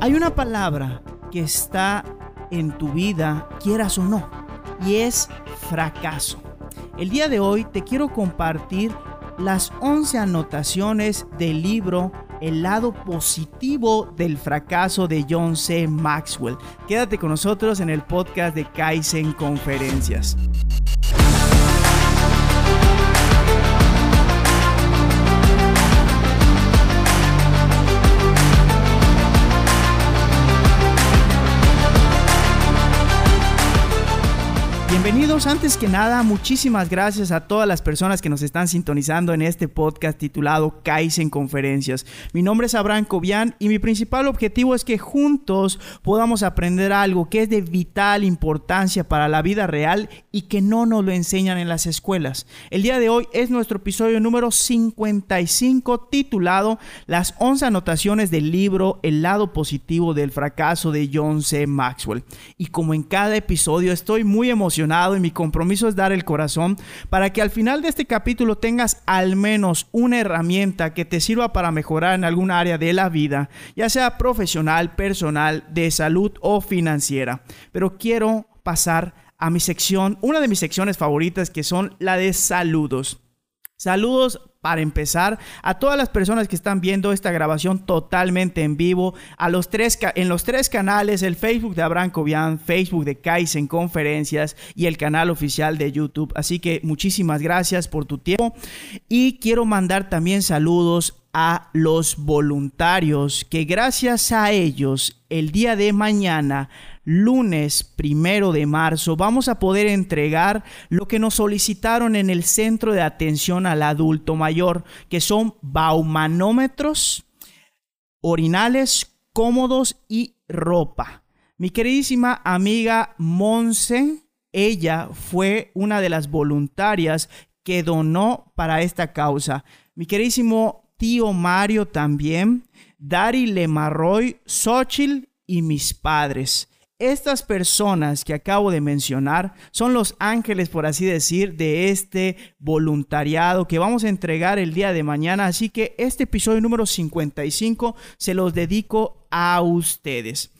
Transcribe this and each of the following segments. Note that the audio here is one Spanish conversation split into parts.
Hay una palabra que está en tu vida, quieras o no, y es fracaso. El día de hoy te quiero compartir las 11 anotaciones del libro El lado positivo del fracaso de John C. Maxwell. Quédate con nosotros en el podcast de Kaizen Conferencias. Antes que nada, muchísimas gracias a todas las personas que nos están sintonizando en este podcast titulado Kaizen Conferencias. Mi nombre es Abraham Cobian y mi principal objetivo es que juntos podamos aprender algo que es de vital importancia para la vida real y que no nos lo enseñan en las escuelas. El día de hoy es nuestro episodio número 55 titulado Las 11 anotaciones del libro El lado positivo del fracaso de John C. Maxwell. Y como en cada episodio estoy muy emocionado y mi compromiso es dar el corazón para que al final de este capítulo tengas al menos una herramienta que te sirva para mejorar en algún área de la vida, ya sea profesional, personal, de salud o financiera. Pero quiero pasar a mi sección, una de mis secciones favoritas que son la de saludos. Saludos para empezar a todas las personas que están viendo esta grabación totalmente en vivo, a los tres, en los tres canales, el Facebook de Abraham Cobian, Facebook de Kaizen Conferencias y el canal oficial de YouTube. Así que muchísimas gracias por tu tiempo y quiero mandar también saludos a los voluntarios que gracias a ellos el día de mañana lunes primero de marzo vamos a poder entregar lo que nos solicitaron en el centro de atención al adulto mayor, que son baumanómetros, orinales cómodos y ropa. Mi queridísima amiga Monse, ella fue una de las voluntarias que donó para esta causa. Mi queridísimo tío Mario también, Dari Lemarroy, Xochitl y mis padres. Estas personas que acabo de mencionar son los ángeles, por así decir, de este voluntariado que vamos a entregar el día de mañana. Así que este episodio número 55 se los dedico a ustedes.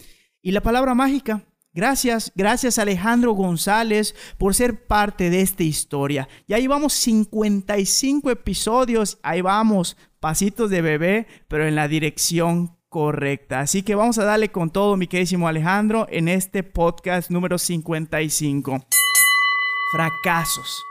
Y la palabra mágica, Gracias, gracias Alejandro González por ser parte de esta historia. Ya llevamos 55 episodios, ahí vamos, pasitos de bebé, pero en la dirección correcta. Así que vamos a darle con todo, mi queridísimo Alejandro, en este podcast número 55. Fracasos.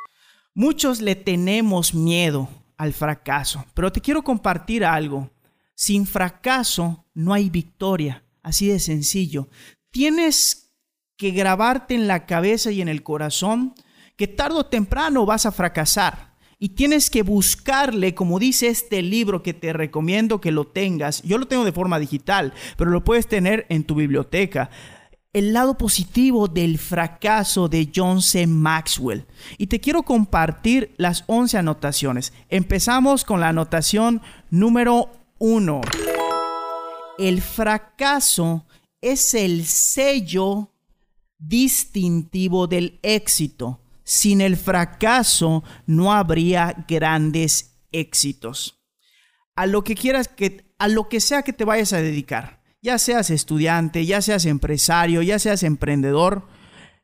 Muchos le tenemos miedo al fracaso, pero te quiero compartir algo. Sin fracaso no hay victoria, así de sencillo. Tienes que grabarte en la cabeza y en el corazón que tarde o temprano vas a fracasar. Y tienes que buscarle, como dice este libro que te recomiendo que lo tengas. Yo lo tengo de forma digital, pero lo puedes tener en tu biblioteca. El lado positivo del fracaso de John C. Maxwell. Y te quiero compartir las 11 anotaciones. Empezamos con la anotación número 1. El fracaso es el sello distintivo del éxito sin el fracaso no habría grandes éxitos. A lo que quieras que, a lo que sea que te vayas a dedicar, ya seas estudiante, ya seas empresario, ya seas emprendedor,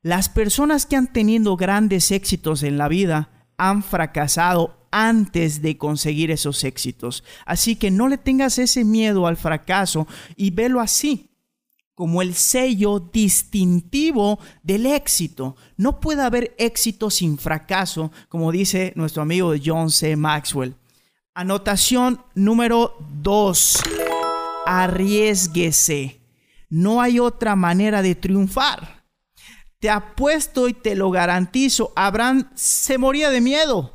las personas que han tenido grandes éxitos en la vida han fracasado antes de conseguir esos éxitos. Así que no le tengas ese miedo al fracaso y velo así como el sello distintivo del éxito. No puede haber éxito sin fracaso, como dice nuestro amigo John C. Maxwell. Anotación número 2. Arriesguese. No hay otra manera de triunfar. Te apuesto y te lo garantizo, Abraham se moría de miedo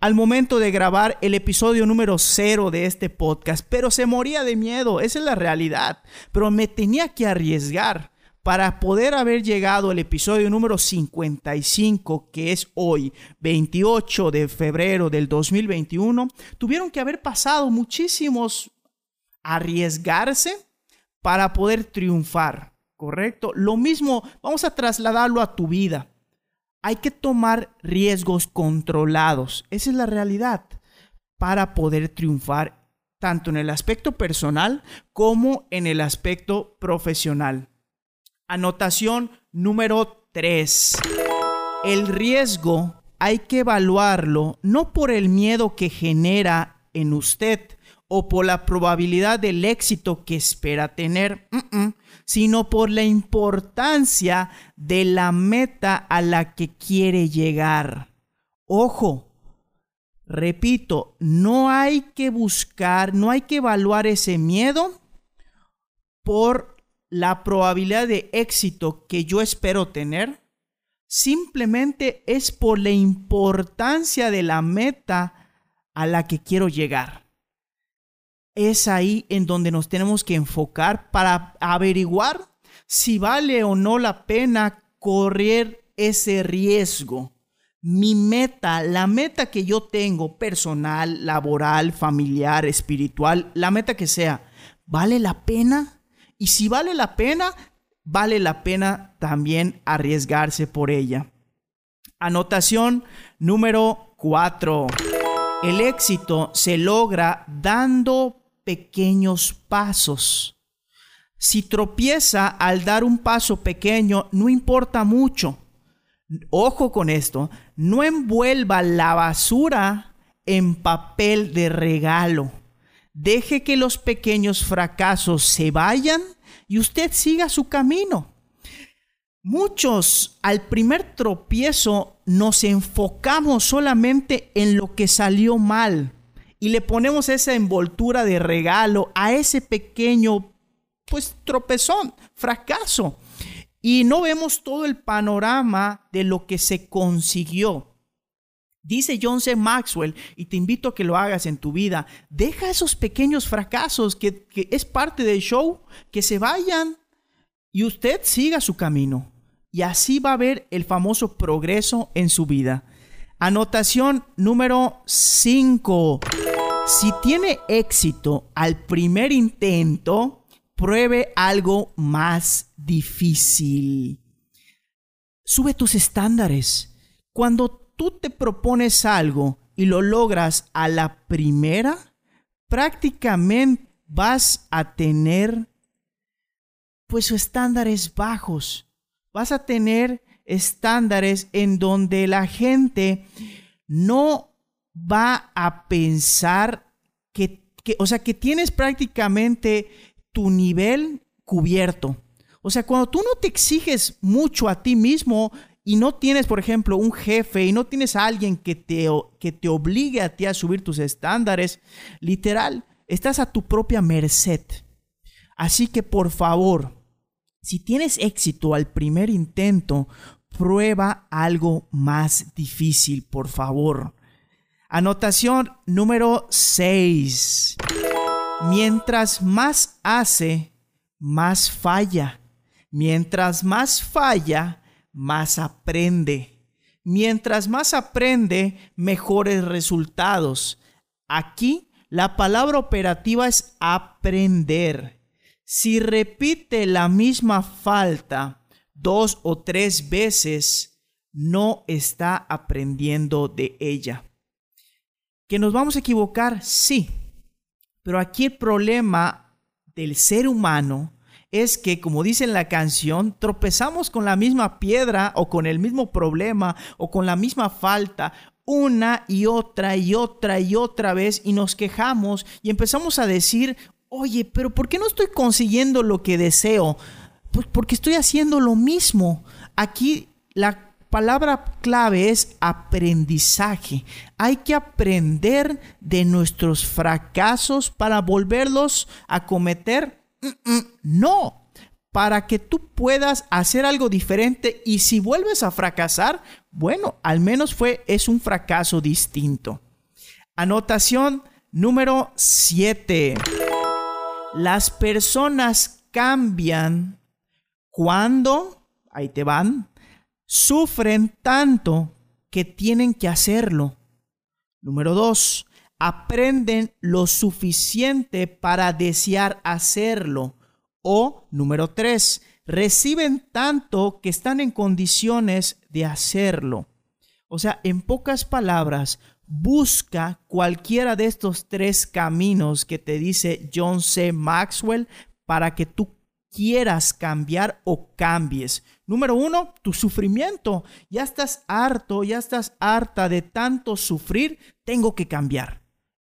al momento de grabar el episodio número cero de este podcast, pero se moría de miedo, esa es la realidad, pero me tenía que arriesgar para poder haber llegado al episodio número 55, que es hoy, 28 de febrero del 2021, tuvieron que haber pasado muchísimos arriesgarse para poder triunfar, ¿correcto? Lo mismo, vamos a trasladarlo a tu vida. Hay que tomar riesgos controlados. Esa es la realidad para poder triunfar tanto en el aspecto personal como en el aspecto profesional. Anotación número 3. El riesgo hay que evaluarlo no por el miedo que genera en usted o por la probabilidad del éxito que espera tener, sino por la importancia de la meta a la que quiere llegar. Ojo, repito, no hay que buscar, no hay que evaluar ese miedo por la probabilidad de éxito que yo espero tener, simplemente es por la importancia de la meta a la que quiero llegar. Es ahí en donde nos tenemos que enfocar para averiguar si vale o no la pena correr ese riesgo. Mi meta, la meta que yo tengo, personal, laboral, familiar, espiritual, la meta que sea, ¿vale la pena? Y si vale la pena, vale la pena también arriesgarse por ella. Anotación número 4. El éxito se logra dando pequeños pasos. Si tropieza al dar un paso pequeño, no importa mucho. Ojo con esto, no envuelva la basura en papel de regalo. Deje que los pequeños fracasos se vayan y usted siga su camino. Muchos al primer tropiezo nos enfocamos solamente en lo que salió mal y le ponemos esa envoltura de regalo a ese pequeño pues tropezón, fracaso y no vemos todo el panorama de lo que se consiguió. Dice John C. Maxwell, y te invito a que lo hagas en tu vida, deja esos pequeños fracasos que, que es parte del show, que se vayan y usted siga su camino. Y así va a ver el famoso progreso en su vida. Anotación número 5. Si tiene éxito al primer intento, pruebe algo más difícil. Sube tus estándares. Cuando tú te propones algo y lo logras a la primera, prácticamente vas a tener pues estándares bajos. Vas a tener estándares en donde la gente no va a pensar que, que, o sea, que tienes prácticamente tu nivel cubierto. O sea, cuando tú no te exiges mucho a ti mismo, y no tienes, por ejemplo, un jefe y no tienes a alguien que te, que te obligue a ti a subir tus estándares, literal, estás a tu propia merced. Así que por favor, si tienes éxito al primer intento, prueba algo más difícil, por favor. Anotación número 6. Mientras más hace, más falla. Mientras más falla, más aprende. Mientras más aprende, mejores resultados. Aquí la palabra operativa es aprender. Si repite la misma falta dos o tres veces, no está aprendiendo de ella. ¿Que nos vamos a equivocar? Sí. Pero aquí el problema del ser humano es que, como dice en la canción, tropezamos con la misma piedra o con el mismo problema o con la misma falta una y otra y otra y otra vez y nos quejamos y empezamos a decir, oye, pero ¿por qué no estoy consiguiendo lo que deseo? Pues porque estoy haciendo lo mismo. Aquí la palabra clave es aprendizaje. Hay que aprender de nuestros fracasos para volverlos a cometer no, para que tú puedas hacer algo diferente y si vuelves a fracasar, bueno, al menos fue es un fracaso distinto. Anotación número 7. Las personas cambian cuando, ahí te van, sufren tanto que tienen que hacerlo. Número 2 aprenden lo suficiente para desear hacerlo. O, número tres, reciben tanto que están en condiciones de hacerlo. O sea, en pocas palabras, busca cualquiera de estos tres caminos que te dice John C. Maxwell para que tú quieras cambiar o cambies. Número uno, tu sufrimiento. Ya estás harto, ya estás harta de tanto sufrir, tengo que cambiar.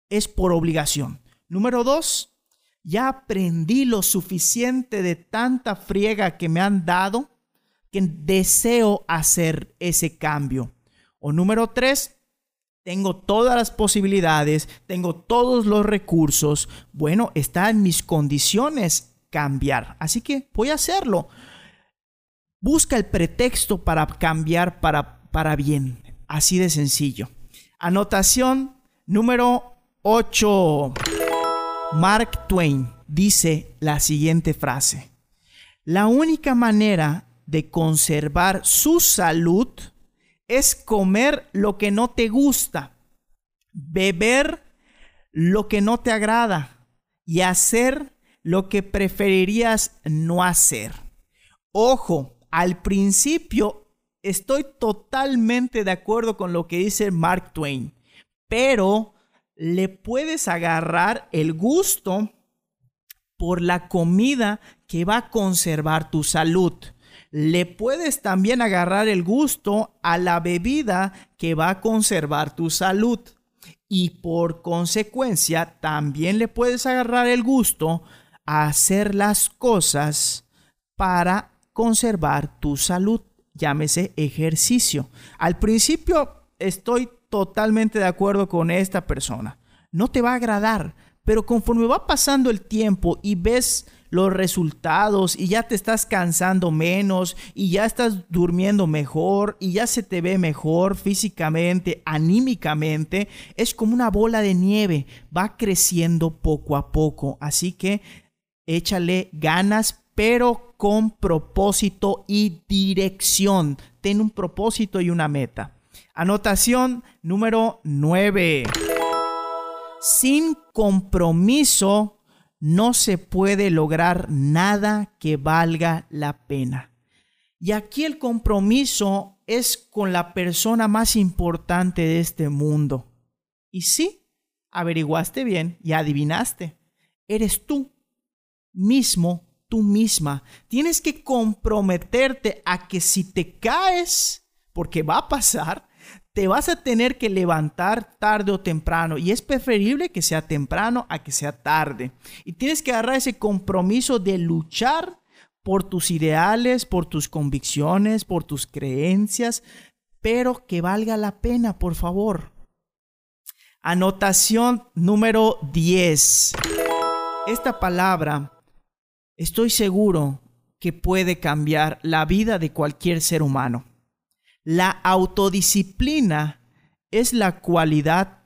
Es por obligación. Número dos, ya aprendí lo suficiente de tanta friega que me han dado que deseo hacer ese cambio. O número tres, tengo todas las posibilidades, tengo todos los recursos. Bueno, está en mis condiciones cambiar. Así que voy a hacerlo. Busca el pretexto para cambiar para, para bien. Así de sencillo. Anotación número 8. Mark Twain dice la siguiente frase. La única manera de conservar su salud es comer lo que no te gusta, beber lo que no te agrada y hacer lo que preferirías no hacer. Ojo, al principio estoy totalmente de acuerdo con lo que dice Mark Twain, pero le puedes agarrar el gusto por la comida que va a conservar tu salud. Le puedes también agarrar el gusto a la bebida que va a conservar tu salud. Y por consecuencia, también le puedes agarrar el gusto a hacer las cosas para conservar tu salud. Llámese ejercicio. Al principio estoy totalmente de acuerdo con esta persona. No te va a agradar, pero conforme va pasando el tiempo y ves los resultados y ya te estás cansando menos y ya estás durmiendo mejor y ya se te ve mejor físicamente, anímicamente, es como una bola de nieve, va creciendo poco a poco. Así que échale ganas, pero con propósito y dirección. Ten un propósito y una meta. Anotación número 9. Sin compromiso no se puede lograr nada que valga la pena. Y aquí el compromiso es con la persona más importante de este mundo. Y sí, averiguaste bien y adivinaste. Eres tú mismo, tú misma. Tienes que comprometerte a que si te caes, porque va a pasar, te vas a tener que levantar tarde o temprano. Y es preferible que sea temprano a que sea tarde. Y tienes que agarrar ese compromiso de luchar por tus ideales, por tus convicciones, por tus creencias, pero que valga la pena, por favor. Anotación número 10. Esta palabra estoy seguro que puede cambiar la vida de cualquier ser humano. La autodisciplina es la cualidad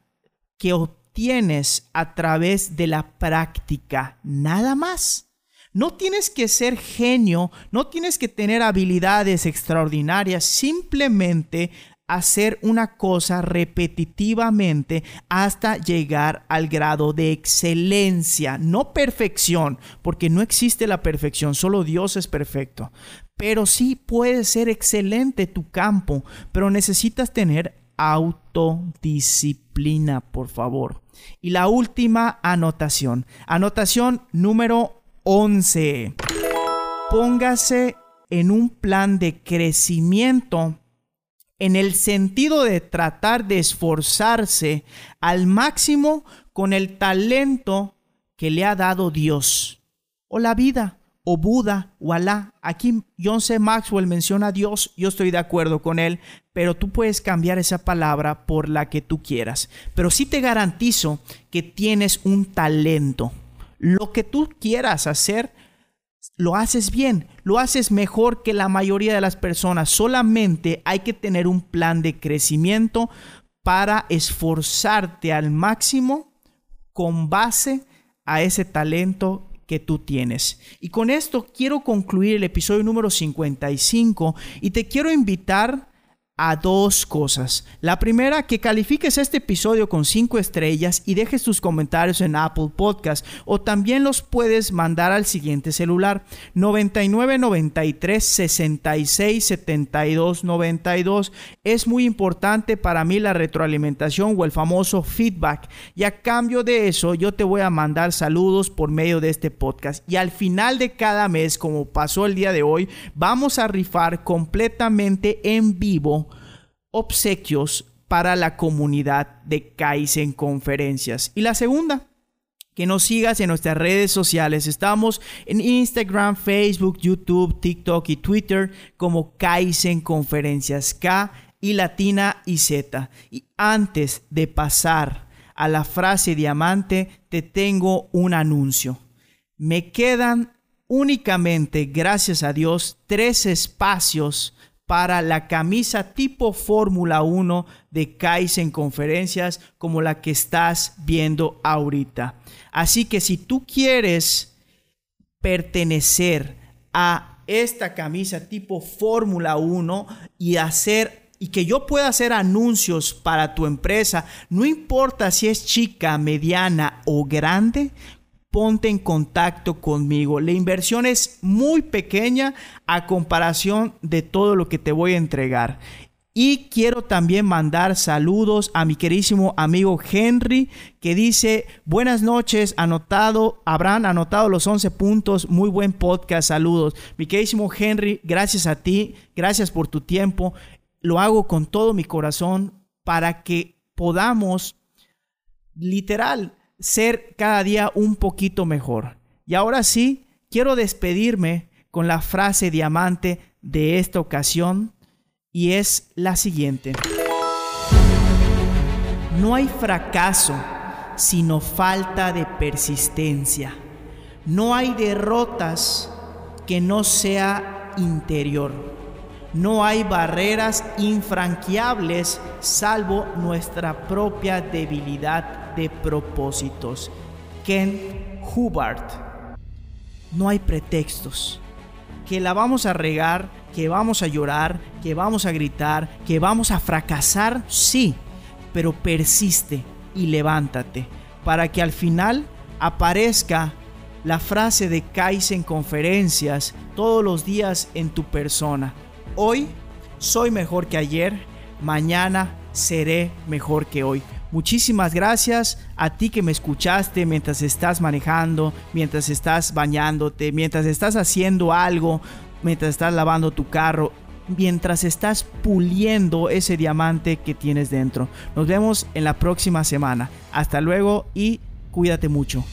que obtienes a través de la práctica, nada más. No tienes que ser genio, no tienes que tener habilidades extraordinarias, simplemente hacer una cosa repetitivamente hasta llegar al grado de excelencia, no perfección, porque no existe la perfección, solo Dios es perfecto. Pero sí puede ser excelente tu campo, pero necesitas tener autodisciplina, por favor. Y la última anotación, anotación número 11. Póngase en un plan de crecimiento en el sentido de tratar de esforzarse al máximo con el talento que le ha dado Dios o la vida o Buda o Alá. Aquí John C. Maxwell menciona a Dios, yo estoy de acuerdo con él, pero tú puedes cambiar esa palabra por la que tú quieras. Pero sí te garantizo que tienes un talento. Lo que tú quieras hacer, lo haces bien, lo haces mejor que la mayoría de las personas. Solamente hay que tener un plan de crecimiento para esforzarte al máximo con base a ese talento que tú tienes. Y con esto quiero concluir el episodio número 55 y te quiero invitar a dos cosas. La primera, que califiques este episodio con cinco estrellas y dejes tus comentarios en Apple Podcast o también los puedes mandar al siguiente celular 99 93 66 72 92. Es muy importante para mí la retroalimentación o el famoso feedback y a cambio de eso yo te voy a mandar saludos por medio de este podcast y al final de cada mes como pasó el día de hoy vamos a rifar completamente en vivo obsequios para la comunidad de Kaizen Conferencias. Y la segunda, que nos sigas en nuestras redes sociales. Estamos en Instagram, Facebook, YouTube, TikTok y Twitter como Kaizen Conferencias K y Latina y Z. Y antes de pasar a la frase diamante, te tengo un anuncio. Me quedan únicamente, gracias a Dios, tres espacios para la camisa tipo Fórmula 1 de Kaizen Conferencias como la que estás viendo ahorita. Así que si tú quieres pertenecer a esta camisa tipo Fórmula 1 y hacer y que yo pueda hacer anuncios para tu empresa, no importa si es chica, mediana o grande, ponte en contacto conmigo. La inversión es muy pequeña a comparación de todo lo que te voy a entregar. Y quiero también mandar saludos a mi querísimo amigo Henry, que dice, buenas noches, anotado, habrán anotado los 11 puntos, muy buen podcast, saludos. Mi querísimo Henry, gracias a ti, gracias por tu tiempo, lo hago con todo mi corazón para que podamos, literal, ser cada día un poquito mejor. Y ahora sí, quiero despedirme con la frase diamante de esta ocasión y es la siguiente. No hay fracaso sino falta de persistencia. No hay derrotas que no sea interior. No hay barreras infranqueables salvo nuestra propia debilidad de propósitos. Ken Hubbard. No hay pretextos. Que la vamos a regar, que vamos a llorar, que vamos a gritar, que vamos a fracasar, sí, pero persiste y levántate para que al final aparezca la frase de Kaizen conferencias todos los días en tu persona. Hoy soy mejor que ayer, mañana seré mejor que hoy. Muchísimas gracias a ti que me escuchaste mientras estás manejando, mientras estás bañándote, mientras estás haciendo algo, mientras estás lavando tu carro, mientras estás puliendo ese diamante que tienes dentro. Nos vemos en la próxima semana. Hasta luego y cuídate mucho.